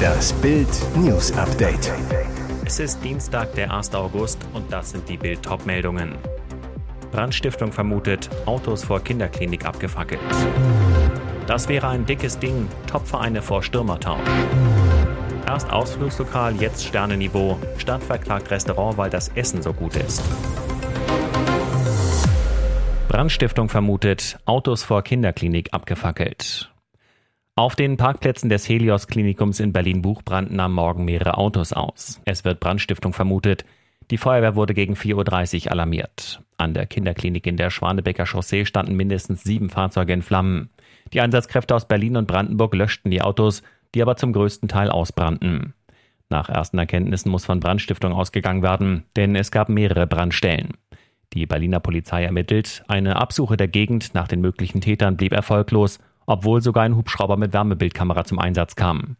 Das Bild News Update. Es ist Dienstag, der 1. August und das sind die Bild meldungen Brandstiftung vermutet, Autos vor Kinderklinik abgefackelt. Das wäre ein dickes Ding, Topvereine vor Stürmertausch. Erst Ausflugslokal, jetzt Sternenniveau. Stadt verklagt Restaurant, weil das Essen so gut ist. Brandstiftung vermutet, Autos vor Kinderklinik abgefackelt. Auf den Parkplätzen des Helios Klinikums in Berlin-Buch brannten am Morgen mehrere Autos aus. Es wird Brandstiftung vermutet. Die Feuerwehr wurde gegen 4.30 Uhr alarmiert. An der Kinderklinik in der Schwanebecker Chaussee standen mindestens sieben Fahrzeuge in Flammen. Die Einsatzkräfte aus Berlin und Brandenburg löschten die Autos, die aber zum größten Teil ausbrannten. Nach ersten Erkenntnissen muss von Brandstiftung ausgegangen werden, denn es gab mehrere Brandstellen. Die Berliner Polizei ermittelt, eine Absuche der Gegend nach den möglichen Tätern blieb erfolglos, obwohl sogar ein Hubschrauber mit Wärmebildkamera zum Einsatz kam.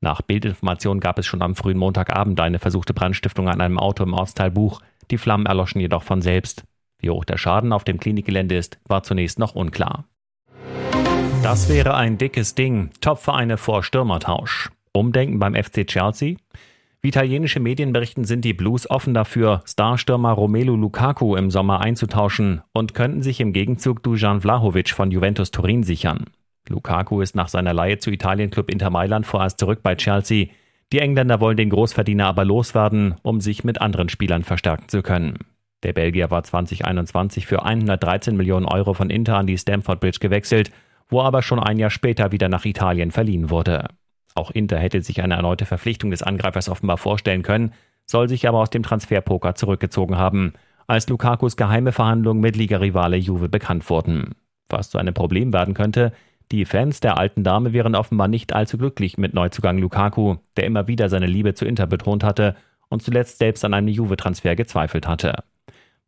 Nach Bildinformationen gab es schon am frühen Montagabend eine versuchte Brandstiftung an einem Auto im Ortsteil Buch. Die Flammen erloschen jedoch von selbst. Wie hoch der Schaden auf dem Klinikgelände ist, war zunächst noch unklar. Das wäre ein dickes Ding. Topvereine vor Stürmertausch. Umdenken beim FC Chelsea? Wie italienische Medien berichten, sind die Blues offen dafür, Starstürmer Romelu Lukaku im Sommer einzutauschen und könnten sich im Gegenzug Dujan Vlahovic von Juventus Turin sichern. Lukaku ist nach seiner Leihe zu Italienclub Inter Mailand vorerst zurück bei Chelsea. Die Engländer wollen den Großverdiener aber loswerden, um sich mit anderen Spielern verstärken zu können. Der Belgier war 2021 für 113 Millionen Euro von Inter an die Stamford Bridge gewechselt, wo aber schon ein Jahr später wieder nach Italien verliehen wurde. Auch Inter hätte sich eine erneute Verpflichtung des Angreifers offenbar vorstellen können, soll sich aber aus dem Transferpoker zurückgezogen haben, als Lukakus geheime Verhandlungen mit Ligarivale Juve bekannt wurden. Was zu einem Problem werden könnte, die Fans der alten Dame wären offenbar nicht allzu glücklich mit Neuzugang Lukaku, der immer wieder seine Liebe zu Inter betont hatte und zuletzt selbst an einem Juve-Transfer gezweifelt hatte.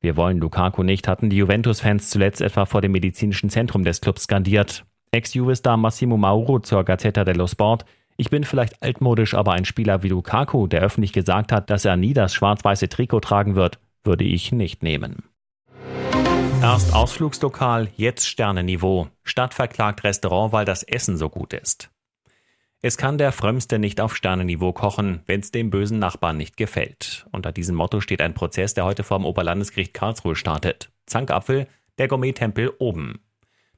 Wir wollen Lukaku nicht, hatten die Juventus-Fans zuletzt etwa vor dem medizinischen Zentrum des Clubs skandiert. Ex-Juve-Star Massimo Mauro zur Gazzetta dello Sport ich bin vielleicht altmodisch, aber ein Spieler wie Lukaku, der öffentlich gesagt hat, dass er nie das schwarz-weiße Trikot tragen wird, würde ich nicht nehmen. Erst Ausflugslokal, jetzt Sternenniveau. Stadt verklagt Restaurant, weil das Essen so gut ist. Es kann der Frömmste nicht auf Sternenniveau kochen, wenn es dem bösen Nachbarn nicht gefällt. Unter diesem Motto steht ein Prozess, der heute vor dem Oberlandesgericht Karlsruhe startet. Zankapfel, der Gourmet-Tempel oben.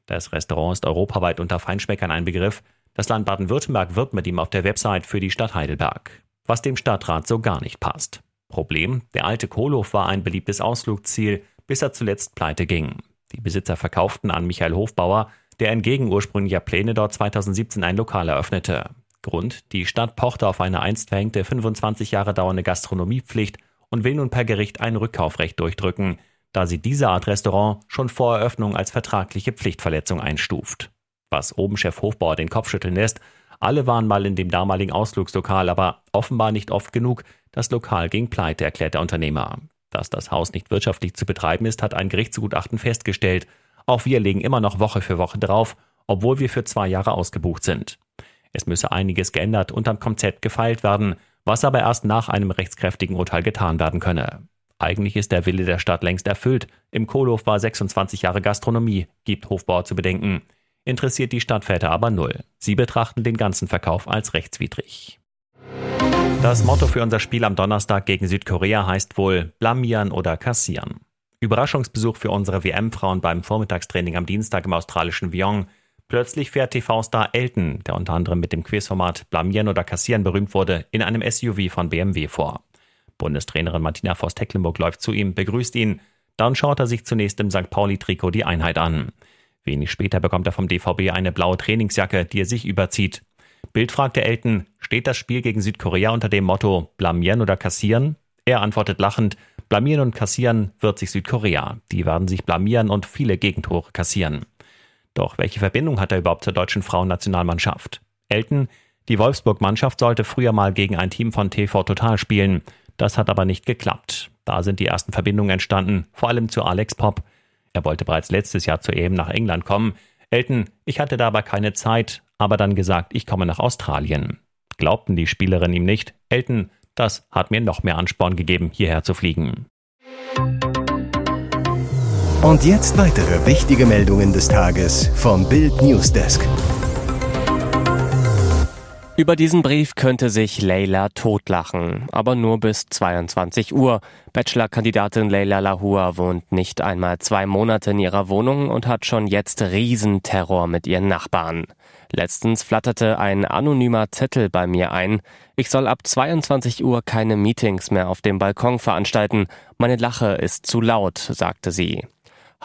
Das Restaurant ist europaweit unter Feinschmeckern ein Begriff, das Land Baden-Württemberg wirbt mit ihm auf der Website für die Stadt Heidelberg, was dem Stadtrat so gar nicht passt. Problem, der alte Kohlhof war ein beliebtes Ausflugsziel, bis er zuletzt pleite ging. Die Besitzer verkauften an Michael Hofbauer, der entgegen ursprünglicher Pläne dort 2017 ein Lokal eröffnete. Grund, die Stadt pochte auf eine einst verhängte 25 Jahre dauernde Gastronomiepflicht und will nun per Gericht ein Rückkaufrecht durchdrücken, da sie diese Art Restaurant schon vor Eröffnung als vertragliche Pflichtverletzung einstuft was oben Chef Hofbauer den Kopf schütteln lässt. Alle waren mal in dem damaligen Ausflugslokal, aber offenbar nicht oft genug. Das Lokal ging pleite, erklärt der Unternehmer. Dass das Haus nicht wirtschaftlich zu betreiben ist, hat ein Gerichtsgutachten festgestellt. Auch wir legen immer noch Woche für Woche drauf, obwohl wir für zwei Jahre ausgebucht sind. Es müsse einiges geändert und am Konzept gefeilt werden, was aber erst nach einem rechtskräftigen Urteil getan werden könne. Eigentlich ist der Wille der Stadt längst erfüllt. Im Kohlhof war 26 Jahre Gastronomie, gibt Hofbauer zu bedenken interessiert die Stadtväter aber null. Sie betrachten den ganzen Verkauf als rechtswidrig. Das Motto für unser Spiel am Donnerstag gegen Südkorea heißt wohl blamieren oder kassieren. Überraschungsbesuch für unsere WM-Frauen beim Vormittagstraining am Dienstag im australischen Vyong. Plötzlich fährt TV-Star Elton, der unter anderem mit dem Quizformat Blamieren oder Kassieren berühmt wurde, in einem SUV von BMW vor. Bundestrainerin Martina Voss-Tecklenburg läuft zu ihm, begrüßt ihn. Dann schaut er sich zunächst im St. Pauli-Trikot die Einheit an. Wenig später bekommt er vom DVB eine blaue Trainingsjacke, die er sich überzieht. Bild fragt der Elton, steht das Spiel gegen Südkorea unter dem Motto blamieren oder kassieren? Er antwortet lachend, blamieren und kassieren wird sich Südkorea. Die werden sich blamieren und viele Gegentore kassieren. Doch welche Verbindung hat er überhaupt zur deutschen Frauennationalmannschaft? Elton, die Wolfsburg-Mannschaft sollte früher mal gegen ein Team von TV Total spielen. Das hat aber nicht geklappt. Da sind die ersten Verbindungen entstanden, vor allem zu Alex Pop. Er wollte bereits letztes Jahr zur EM nach England kommen. Elton, ich hatte dabei keine Zeit, aber dann gesagt, ich komme nach Australien. Glaubten die Spielerinnen ihm nicht. Elton, das hat mir noch mehr Ansporn gegeben, hierher zu fliegen. Und jetzt weitere wichtige Meldungen des Tages vom Bild Newsdesk. Über diesen Brief könnte sich Leila totlachen, aber nur bis 22 Uhr. Bachelor-Kandidatin Leila Lahua wohnt nicht einmal zwei Monate in ihrer Wohnung und hat schon jetzt Riesenterror mit ihren Nachbarn. Letztens flatterte ein anonymer Zettel bei mir ein. Ich soll ab 22 Uhr keine Meetings mehr auf dem Balkon veranstalten. Meine Lache ist zu laut, sagte sie.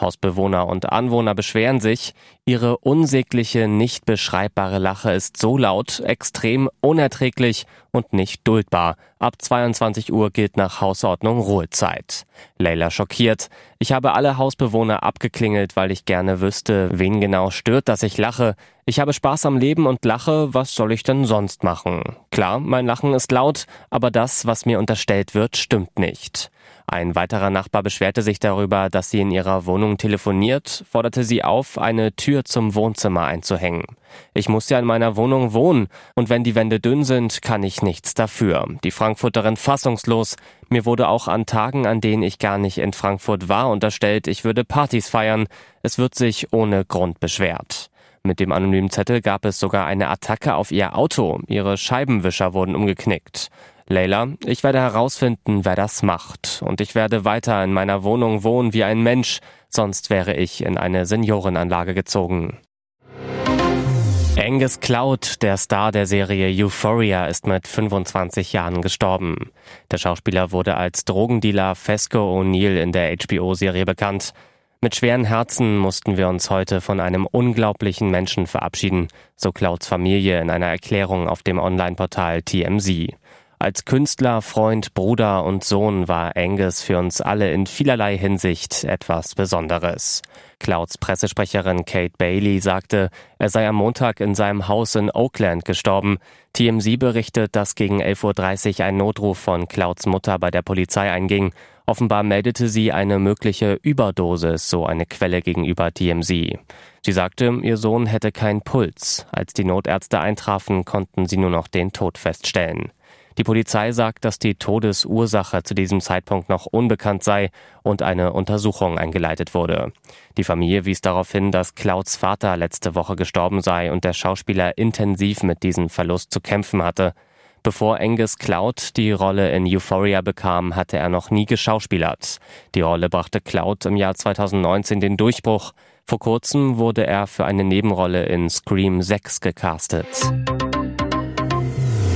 Hausbewohner und Anwohner beschweren sich, ihre unsägliche, nicht beschreibbare Lache ist so laut, extrem unerträglich und nicht duldbar. Ab 22 Uhr gilt nach Hausordnung Ruhezeit. Leila schockiert. Ich habe alle Hausbewohner abgeklingelt, weil ich gerne wüsste, wen genau stört, dass ich lache. Ich habe Spaß am Leben und lache, was soll ich denn sonst machen? Klar, mein Lachen ist laut, aber das, was mir unterstellt wird, stimmt nicht. Ein weiterer Nachbar beschwerte sich darüber, dass sie in ihrer Wohnung telefoniert, forderte sie auf, eine Tür zum Wohnzimmer einzuhängen. Ich muss ja in meiner Wohnung wohnen und wenn die Wände dünn sind, kann ich nichts dafür. Die Frankfurterin fassungslos. Mir wurde auch an Tagen, an denen ich gar nicht in Frankfurt war, unterstellt, ich würde Partys feiern. Es wird sich ohne Grund beschwert. Mit dem anonymen Zettel gab es sogar eine Attacke auf ihr Auto. Ihre Scheibenwischer wurden umgeknickt. Leila, ich werde herausfinden, wer das macht. Und ich werde weiter in meiner Wohnung wohnen wie ein Mensch, sonst wäre ich in eine Seniorenanlage gezogen. Angus Cloud, der Star der Serie Euphoria, ist mit 25 Jahren gestorben. Der Schauspieler wurde als Drogendealer Fesco O'Neill in der HBO-Serie bekannt. Mit schweren Herzen mussten wir uns heute von einem unglaublichen Menschen verabschieden, so Clouds Familie in einer Erklärung auf dem Online-Portal TMZ. Als Künstler, Freund, Bruder und Sohn war Angus für uns alle in vielerlei Hinsicht etwas Besonderes. Clouds Pressesprecherin Kate Bailey sagte, er sei am Montag in seinem Haus in Oakland gestorben. TMZ berichtet, dass gegen 11.30 Uhr ein Notruf von Clouds Mutter bei der Polizei einging. Offenbar meldete sie eine mögliche Überdosis, so eine Quelle gegenüber TMZ. Sie sagte, ihr Sohn hätte keinen Puls. Als die Notärzte eintrafen, konnten sie nur noch den Tod feststellen. Die Polizei sagt, dass die Todesursache zu diesem Zeitpunkt noch unbekannt sei und eine Untersuchung eingeleitet wurde. Die Familie wies darauf hin, dass Clouds Vater letzte Woche gestorben sei und der Schauspieler intensiv mit diesem Verlust zu kämpfen hatte. Bevor Angus Cloud die Rolle in Euphoria bekam, hatte er noch nie geschauspielert. Die Rolle brachte Cloud im Jahr 2019 den Durchbruch. Vor kurzem wurde er für eine Nebenrolle in Scream 6 gecastet.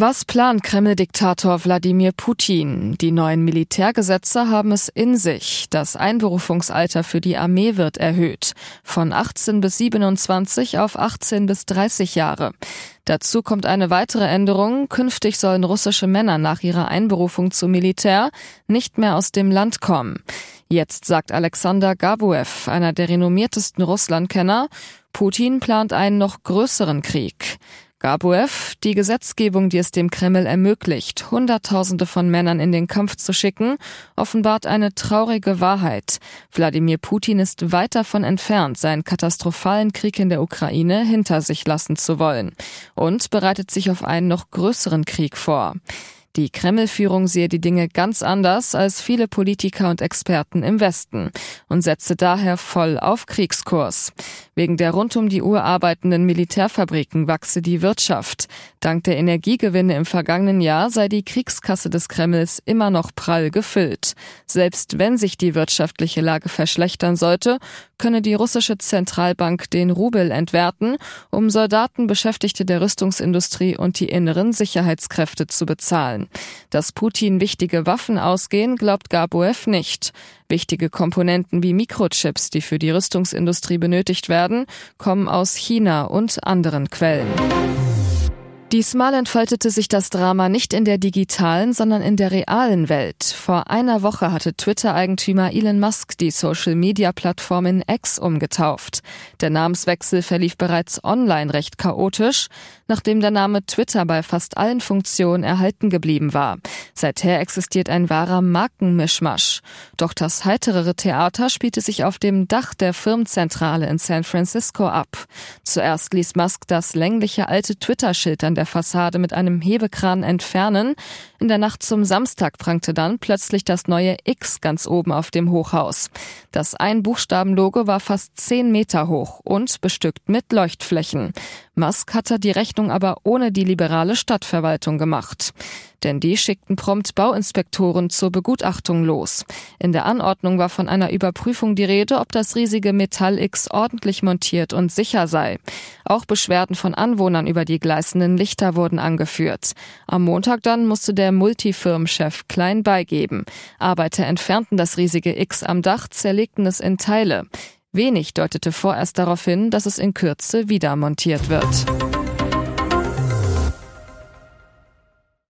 Was plant Kreml-Diktator Wladimir Putin? Die neuen Militärgesetze haben es in sich. Das Einberufungsalter für die Armee wird erhöht. Von 18 bis 27 auf 18 bis 30 Jahre. Dazu kommt eine weitere Änderung. Künftig sollen russische Männer nach ihrer Einberufung zum Militär nicht mehr aus dem Land kommen. Jetzt sagt Alexander Gabuev, einer der renommiertesten Russlandkenner, Putin plant einen noch größeren Krieg. Gabuev, die Gesetzgebung, die es dem Kreml ermöglicht, Hunderttausende von Männern in den Kampf zu schicken, offenbart eine traurige Wahrheit. Wladimir Putin ist weit davon entfernt, seinen katastrophalen Krieg in der Ukraine hinter sich lassen zu wollen und bereitet sich auf einen noch größeren Krieg vor. Die Kreml-Führung sehe die Dinge ganz anders als viele Politiker und Experten im Westen und setze daher voll auf Kriegskurs. Wegen der rund um die Uhr arbeitenden Militärfabriken wachse die Wirtschaft. Dank der Energiegewinne im vergangenen Jahr sei die Kriegskasse des Kremls immer noch prall gefüllt. Selbst wenn sich die wirtschaftliche Lage verschlechtern sollte, könne die russische Zentralbank den Rubel entwerten, um Soldaten, Beschäftigte der Rüstungsindustrie und die inneren Sicherheitskräfte zu bezahlen. Dass Putin wichtige Waffen ausgehen, glaubt Gabuev nicht. Wichtige Komponenten wie Mikrochips, die für die Rüstungsindustrie benötigt werden, kommen aus China und anderen Quellen. Diesmal entfaltete sich das Drama nicht in der digitalen, sondern in der realen Welt. Vor einer Woche hatte Twitter-Eigentümer Elon Musk die Social-Media-Plattform in X umgetauft. Der Namenswechsel verlief bereits online recht chaotisch, nachdem der Name Twitter bei fast allen Funktionen erhalten geblieben war. Seither existiert ein wahrer Markenmischmasch. Doch das heiterere Theater spielte sich auf dem Dach der Firmenzentrale in San Francisco ab. Zuerst ließ Musk das längliche alte Twitter-Schild an der Fassade mit einem Hebekran entfernen. In der Nacht zum Samstag prangte dann plötzlich das neue X ganz oben auf dem Hochhaus. Das Ein-Buchstaben-Logo war fast zehn Meter hoch und bestückt mit Leuchtflächen. Musk hatte die Rechnung aber ohne die liberale Stadtverwaltung gemacht. Denn die schickten prompt Bauinspektoren zur Begutachtung los. In der Anordnung war von einer Überprüfung die Rede, ob das riesige Metall X ordentlich montiert und sicher sei. Auch Beschwerden von Anwohnern über die gleißenden Lichter wurden angeführt. Am Montag dann musste der Multifirmenchef klein beigeben. Arbeiter entfernten das riesige X am Dach, zerlegten es in Teile. Wenig deutete vorerst darauf hin, dass es in Kürze wieder montiert wird.